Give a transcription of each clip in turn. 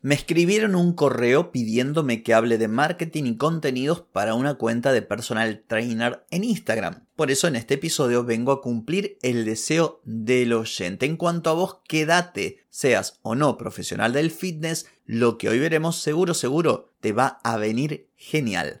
Me escribieron un correo pidiéndome que hable de marketing y contenidos para una cuenta de personal trainer en Instagram. Por eso en este episodio vengo a cumplir el deseo del oyente. En cuanto a vos, quédate, seas o no profesional del fitness, lo que hoy veremos seguro, seguro, te va a venir genial.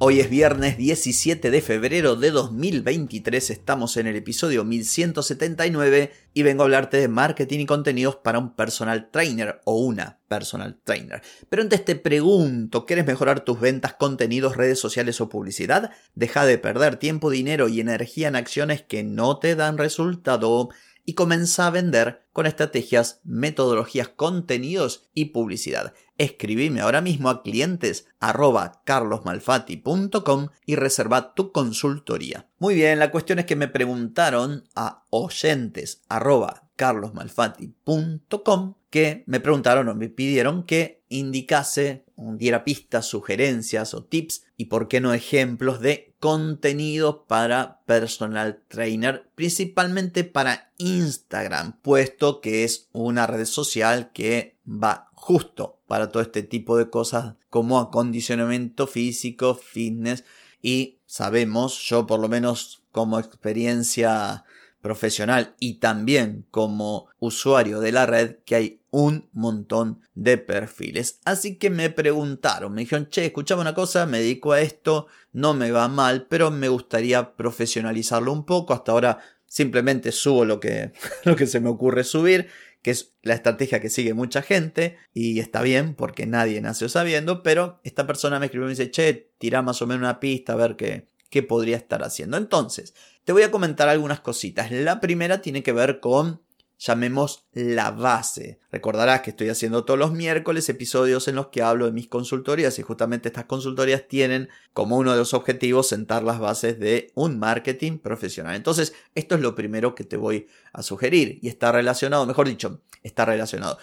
Hoy es viernes 17 de febrero de 2023, estamos en el episodio 1179 y vengo a hablarte de marketing y contenidos para un personal trainer o una personal trainer. Pero antes te pregunto, ¿quieres mejorar tus ventas, contenidos, redes sociales o publicidad? Deja de perder tiempo, dinero y energía en acciones que no te dan resultado y comienza a vender con estrategias, metodologías, contenidos y publicidad. Escribime ahora mismo a clientes arroba carlosmalfati.com y reserva tu consultoría. Muy bien, la cuestión es que me preguntaron a oyentes arroba carlosmalfati.com que me preguntaron o me pidieron que indicase, diera pistas, sugerencias o tips y por qué no ejemplos de contenido para personal trainer, principalmente para Instagram, puesto que es una red social que va justo para todo este tipo de cosas como acondicionamiento físico, fitness y sabemos, yo por lo menos como experiencia profesional y también como usuario de la red que hay un montón de perfiles. Así que me preguntaron, me dijeron, che, escuchame una cosa, me dedico a esto, no me va mal, pero me gustaría profesionalizarlo un poco. Hasta ahora simplemente subo lo que, lo que se me ocurre subir, que es la estrategia que sigue mucha gente y está bien porque nadie nació sabiendo, pero esta persona me escribió y me dice, che, tira más o menos una pista a ver qué, qué podría estar haciendo. Entonces, te voy a comentar algunas cositas. La primera tiene que ver con llamemos la base. Recordarás que estoy haciendo todos los miércoles episodios en los que hablo de mis consultorías y justamente estas consultorías tienen como uno de los objetivos sentar las bases de un marketing profesional. Entonces, esto es lo primero que te voy a sugerir y está relacionado, mejor dicho, está relacionado.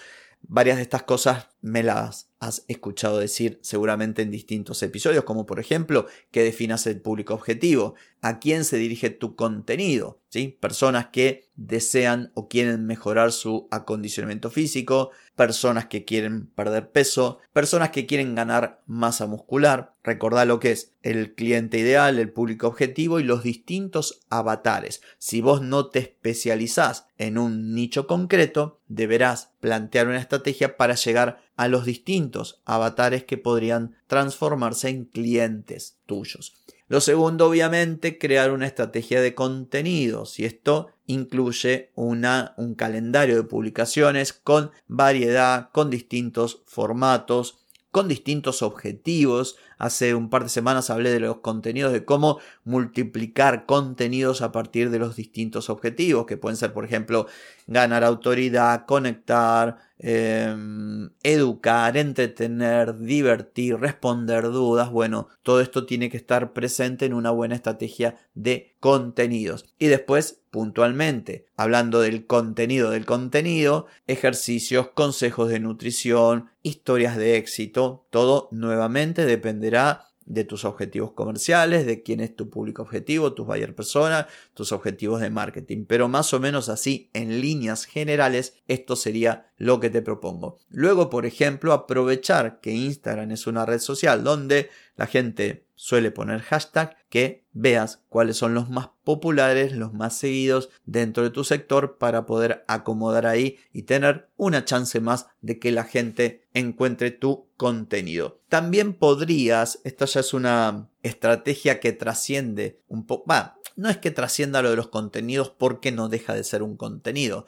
Varias de estas cosas me las has escuchado decir seguramente en distintos episodios, como por ejemplo que definas el público objetivo, a quién se dirige tu contenido, ¿sí? Personas que desean o quieren mejorar su acondicionamiento físico, personas que quieren perder peso, personas que quieren ganar masa muscular. Recordá lo que es el cliente ideal, el público objetivo y los distintos avatares. Si vos no te especializás en un nicho concreto, deberás plantear una estrategia para llegar a los distintos avatares que podrían transformarse en clientes tuyos. Lo segundo, obviamente, crear una estrategia de contenidos y esto incluye una, un calendario de publicaciones con variedad, con distintos formatos, con distintos objetivos. Hace un par de semanas hablé de los contenidos, de cómo multiplicar contenidos a partir de los distintos objetivos, que pueden ser, por ejemplo, ganar autoridad, conectar, em, educar, entretener, divertir, responder dudas. Bueno, todo esto tiene que estar presente en una buena estrategia de contenidos. Y después, puntualmente, hablando del contenido del contenido, ejercicios, consejos de nutrición, historias de éxito, todo nuevamente dependerá de tus objetivos comerciales, de quién es tu público objetivo, tus buyer persona, tus objetivos de marketing. Pero más o menos así, en líneas generales, esto sería lo que te propongo. Luego, por ejemplo, aprovechar que Instagram es una red social donde la gente suele poner hashtag, que veas cuáles son los más populares, los más seguidos dentro de tu sector para poder acomodar ahí y tener una chance más de que la gente encuentre tu contenido. También podrías, esta ya es una estrategia que trasciende un poco, no es que trascienda lo de los contenidos porque no deja de ser un contenido.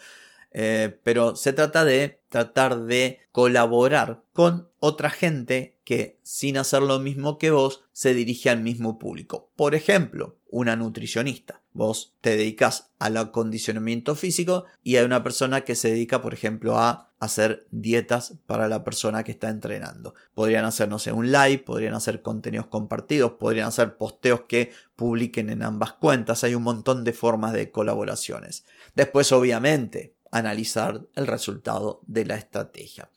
Eh, pero se trata de tratar de colaborar con otra gente que sin hacer lo mismo que vos se dirige al mismo público. Por ejemplo, una nutricionista. Vos te dedicas al acondicionamiento físico y hay una persona que se dedica, por ejemplo, a hacer dietas para la persona que está entrenando. Podrían hacer, no sé, un live, podrían hacer contenidos compartidos, podrían hacer posteos que publiquen en ambas cuentas. Hay un montón de formas de colaboraciones. Después, obviamente, analizar el resultado de la estrategia.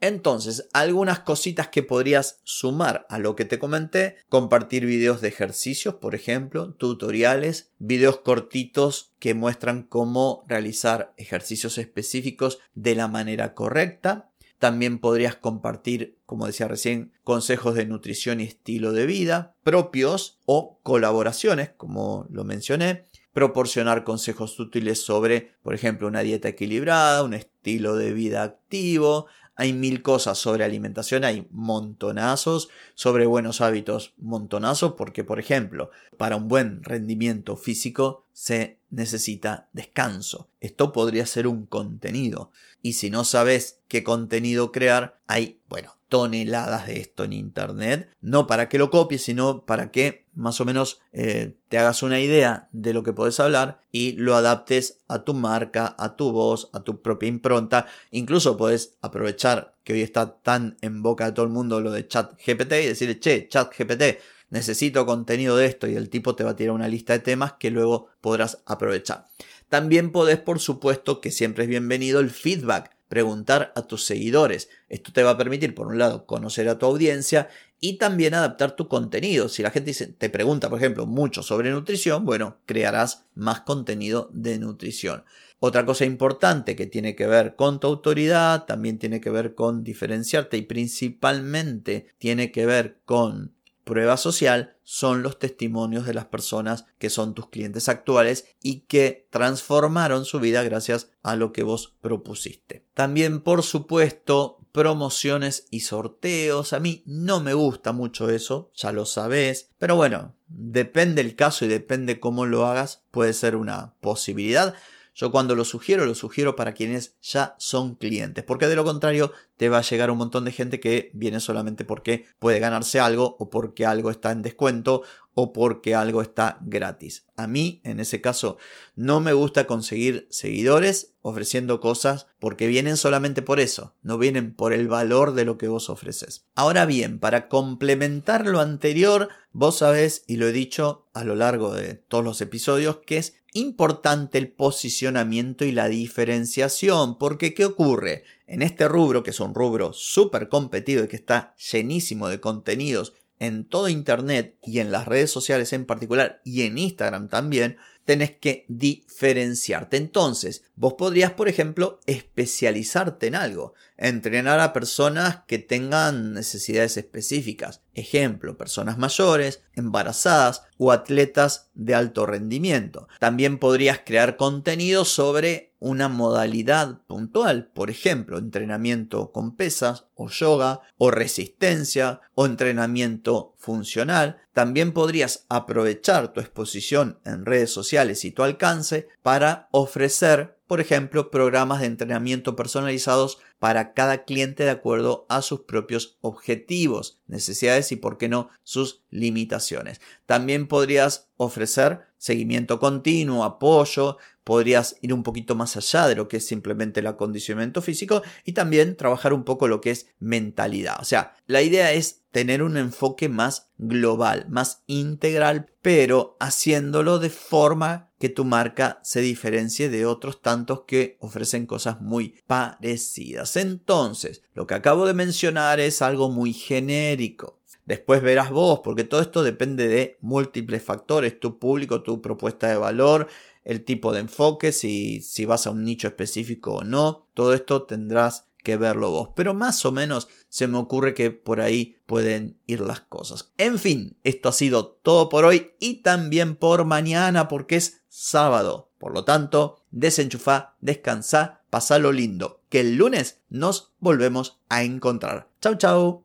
Entonces, algunas cositas que podrías sumar a lo que te comenté, compartir videos de ejercicios, por ejemplo, tutoriales, videos cortitos que muestran cómo realizar ejercicios específicos de la manera correcta. También podrías compartir, como decía recién, consejos de nutrición y estilo de vida propios o colaboraciones, como lo mencioné proporcionar consejos útiles sobre, por ejemplo, una dieta equilibrada, un estilo de vida activo, hay mil cosas sobre alimentación, hay montonazos, sobre buenos hábitos, montonazos, porque por ejemplo, para un buen rendimiento físico se necesita descanso. Esto podría ser un contenido. Y si no sabes qué contenido crear, hay, bueno, toneladas de esto en internet, no para que lo copies, sino para que más o menos eh, te hagas una idea de lo que puedes hablar y lo adaptes a tu marca, a tu voz, a tu propia impronta. Incluso puedes aprovechar que hoy está tan en boca de todo el mundo lo de chat GPT y decirle, che, chat GPT, necesito contenido de esto y el tipo te va a tirar una lista de temas que luego podrás aprovechar. También podés, por supuesto, que siempre es bienvenido el feedback preguntar a tus seguidores. Esto te va a permitir, por un lado, conocer a tu audiencia y también adaptar tu contenido. Si la gente te pregunta, por ejemplo, mucho sobre nutrición, bueno, crearás más contenido de nutrición. Otra cosa importante que tiene que ver con tu autoridad, también tiene que ver con diferenciarte y principalmente tiene que ver con prueba social son los testimonios de las personas que son tus clientes actuales y que transformaron su vida gracias a lo que vos propusiste. También, por supuesto, promociones y sorteos. A mí no me gusta mucho eso, ya lo sabes, pero bueno, depende el caso y depende cómo lo hagas, puede ser una posibilidad. Yo cuando lo sugiero, lo sugiero para quienes ya son clientes, porque de lo contrario te va a llegar un montón de gente que viene solamente porque puede ganarse algo o porque algo está en descuento o porque algo está gratis. A mí, en ese caso, no me gusta conseguir seguidores ofreciendo cosas porque vienen solamente por eso, no vienen por el valor de lo que vos ofreces. Ahora bien, para complementar lo anterior, vos sabés, y lo he dicho a lo largo de todos los episodios, que es importante el posicionamiento y la diferenciación, porque ¿qué ocurre? En este rubro, que es un rubro súper competido y que está llenísimo de contenidos en todo Internet y en las redes sociales en particular y en Instagram también, tenés que diferenciarte. Entonces, vos podrías, por ejemplo, especializarte en algo, entrenar a personas que tengan necesidades específicas. Ejemplo, personas mayores, embarazadas o atletas de alto rendimiento. También podrías crear contenido sobre una modalidad puntual, por ejemplo, entrenamiento con pesas o yoga o resistencia o entrenamiento funcional. También podrías aprovechar tu exposición en redes sociales y tu alcance para ofrecer, por ejemplo, programas de entrenamiento personalizados para cada cliente de acuerdo a sus propios objetivos, necesidades y, por qué no, sus limitaciones. También podrías ofrecer seguimiento continuo, apoyo, podrías ir un poquito más allá de lo que es simplemente el acondicionamiento físico y también trabajar un poco lo que es mentalidad. O sea, la idea es tener un enfoque más global, más integral, pero haciéndolo de forma que tu marca se diferencie de otros tantos que ofrecen cosas muy parecidas. Entonces, lo que acabo de mencionar es algo muy genérico. Después verás vos, porque todo esto depende de múltiples factores, tu público, tu propuesta de valor, el tipo de enfoque, si, si vas a un nicho específico o no. Todo esto tendrás que verlo vos. Pero más o menos se me ocurre que por ahí pueden ir las cosas. En fin, esto ha sido todo por hoy y también por mañana porque es sábado. Por lo tanto, desenchufa, descansa, lo lindo. Que el lunes nos volvemos a encontrar. Chau, chau.